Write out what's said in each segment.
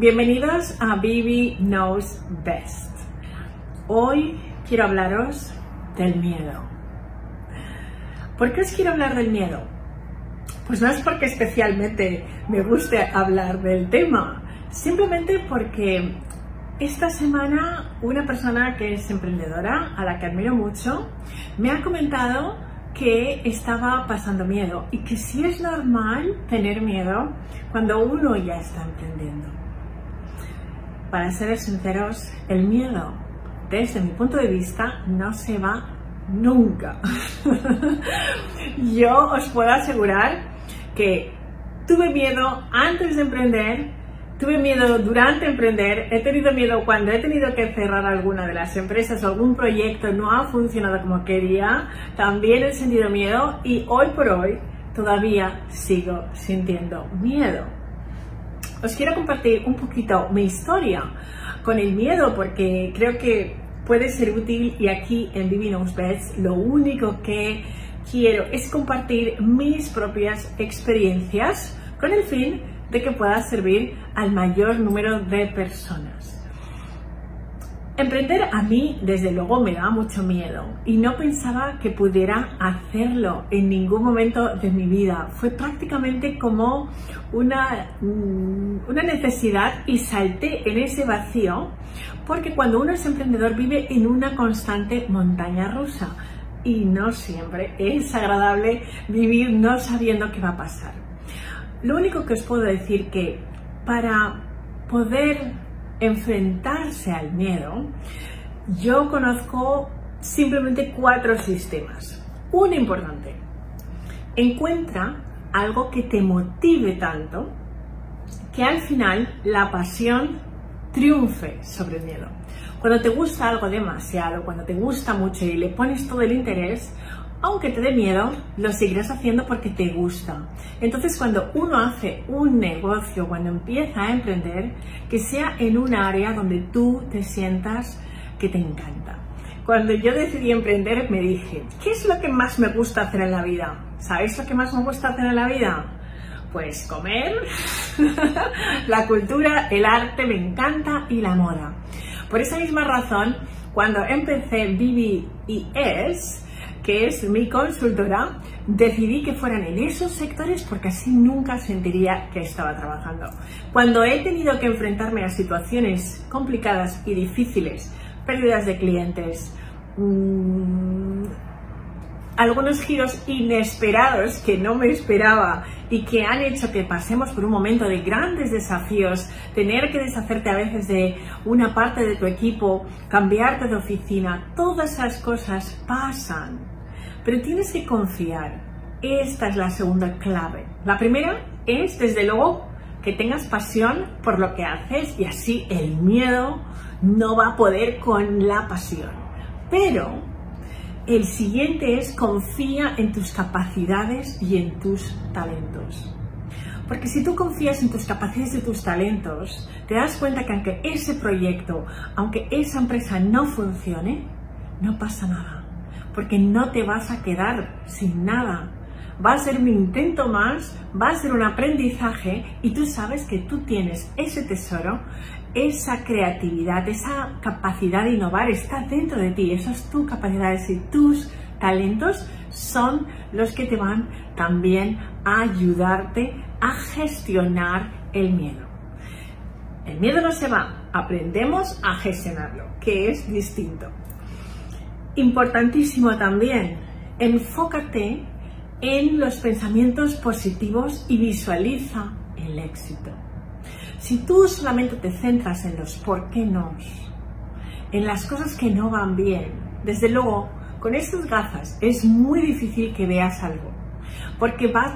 Bienvenidos a Bibi Knows Best. Hoy quiero hablaros del miedo. ¿Por qué os quiero hablar del miedo? Pues no es porque especialmente me guste hablar del tema, simplemente porque esta semana una persona que es emprendedora, a la que admiro mucho, me ha comentado que estaba pasando miedo y que sí es normal tener miedo cuando uno ya está emprendiendo. Para ser sinceros, el miedo, desde mi punto de vista, no se va nunca. Yo os puedo asegurar que tuve miedo antes de emprender, tuve miedo durante emprender, he tenido miedo cuando he tenido que cerrar alguna de las empresas o algún proyecto no ha funcionado como quería, también he sentido miedo y hoy por hoy todavía sigo sintiendo miedo os quiero compartir un poquito mi historia con el miedo porque creo que puede ser útil y aquí en Divinos Beds lo único que quiero es compartir mis propias experiencias con el fin de que pueda servir al mayor número de personas. Emprender a mí, desde luego, me da mucho miedo y no pensaba que pudiera hacerlo en ningún momento de mi vida. Fue prácticamente como una, mm, una necesidad y salté en ese vacío porque cuando uno es emprendedor vive en una constante montaña rusa y no siempre es agradable vivir no sabiendo qué va a pasar. Lo único que os puedo decir que para poder enfrentarse al miedo, yo conozco simplemente cuatro sistemas. Uno importante, encuentra algo que te motive tanto que al final la pasión triunfe sobre el miedo. Cuando te gusta algo demasiado, cuando te gusta mucho y le pones todo el interés, aunque te dé miedo, lo seguirás haciendo porque te gusta. Entonces, cuando uno hace un negocio, cuando empieza a emprender, que sea en un área donde tú te sientas que te encanta. Cuando yo decidí emprender, me dije, ¿qué es lo que más me gusta hacer en la vida? ¿Sabéis lo que más me gusta hacer en la vida? Pues comer, la cultura, el arte, me encanta y la moda. Por esa misma razón, cuando empecé Vivi y Es, que es mi consultora, decidí que fueran en esos sectores porque así nunca sentiría que estaba trabajando. Cuando he tenido que enfrentarme a situaciones complicadas y difíciles, pérdidas de clientes, mmm, algunos giros inesperados que no me esperaba y que han hecho que pasemos por un momento de grandes desafíos, tener que deshacerte a veces de una parte de tu equipo, cambiarte de oficina, todas esas cosas pasan pero tienes que confiar. Esta es la segunda clave. La primera es, desde luego, que tengas pasión por lo que haces y así el miedo no va a poder con la pasión. Pero el siguiente es confía en tus capacidades y en tus talentos. Porque si tú confías en tus capacidades y tus talentos, te das cuenta que aunque ese proyecto, aunque esa empresa no funcione, no pasa nada porque no te vas a quedar sin nada. Va a ser un intento más, va a ser un aprendizaje y tú sabes que tú tienes ese tesoro, esa creatividad, esa capacidad de innovar está dentro de ti. Esas tus capacidades y tus talentos son los que te van también a ayudarte a gestionar el miedo. El miedo no se va, aprendemos a gestionarlo, que es distinto. Importantísimo también, enfócate en los pensamientos positivos y visualiza el éxito. Si tú solamente te centras en los por qué no, en las cosas que no van bien, desde luego, con estas gafas es muy difícil que veas algo porque vas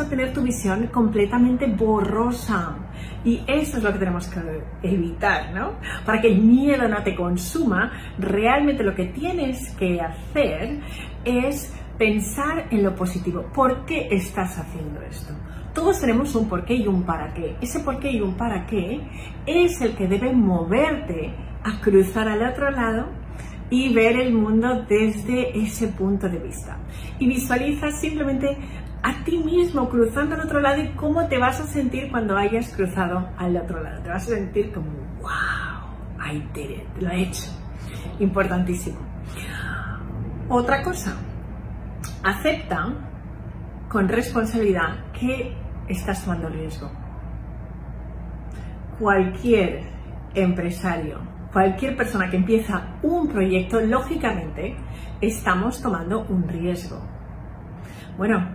a, tener, tu visión completamente borrosa. Y eso es lo que tenemos que evitar, ¿no? Para que el miedo no te consuma, realmente lo que tienes que hacer es pensar en lo positivo. ¿Por qué estás haciendo esto? Todos tenemos un por qué y un para qué. Ese por qué y un para qué es el que debe moverte a cruzar al otro lado y ver el mundo desde ese punto de vista. Y visualiza simplemente a ti mismo cruzando al otro lado y cómo te vas a sentir cuando hayas cruzado al otro lado. Te vas a sentir como, wow, I did it, lo he hecho. Importantísimo. Otra cosa, acepta con responsabilidad que estás tomando riesgo. Cualquier empresario, cualquier persona que empieza un proyecto, lógicamente estamos tomando un riesgo. Bueno,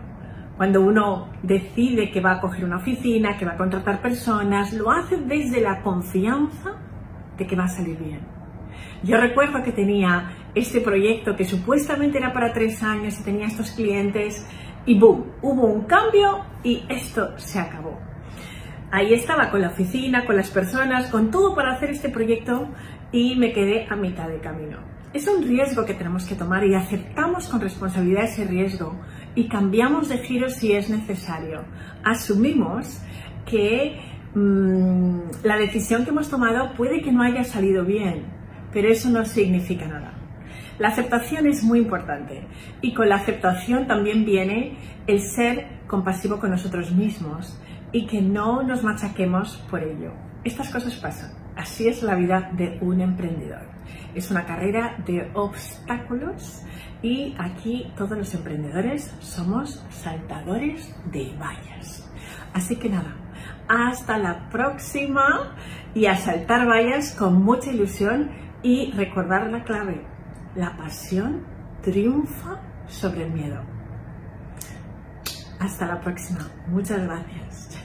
cuando uno decide que va a coger una oficina, que va a contratar personas, lo hace desde la confianza de que va a salir bien. Yo recuerdo que tenía este proyecto que supuestamente era para tres años y tenía estos clientes y boom, hubo un cambio y esto se acabó. Ahí estaba con la oficina, con las personas, con todo para hacer este proyecto y me quedé a mitad de camino. Es un riesgo que tenemos que tomar y aceptamos con responsabilidad ese riesgo y cambiamos de giro si es necesario. Asumimos que mm, la decisión que hemos tomado puede que no haya salido bien, pero eso no significa nada. La aceptación es muy importante y con la aceptación también viene el ser compasivo con nosotros mismos y que no nos machaquemos por ello. Estas cosas pasan. Así es la vida de un emprendedor. Es una carrera de obstáculos y aquí todos los emprendedores somos saltadores de vallas. Así que nada, hasta la próxima y a saltar vallas con mucha ilusión y recordar la clave. La pasión triunfa sobre el miedo. Hasta la próxima. Muchas gracias.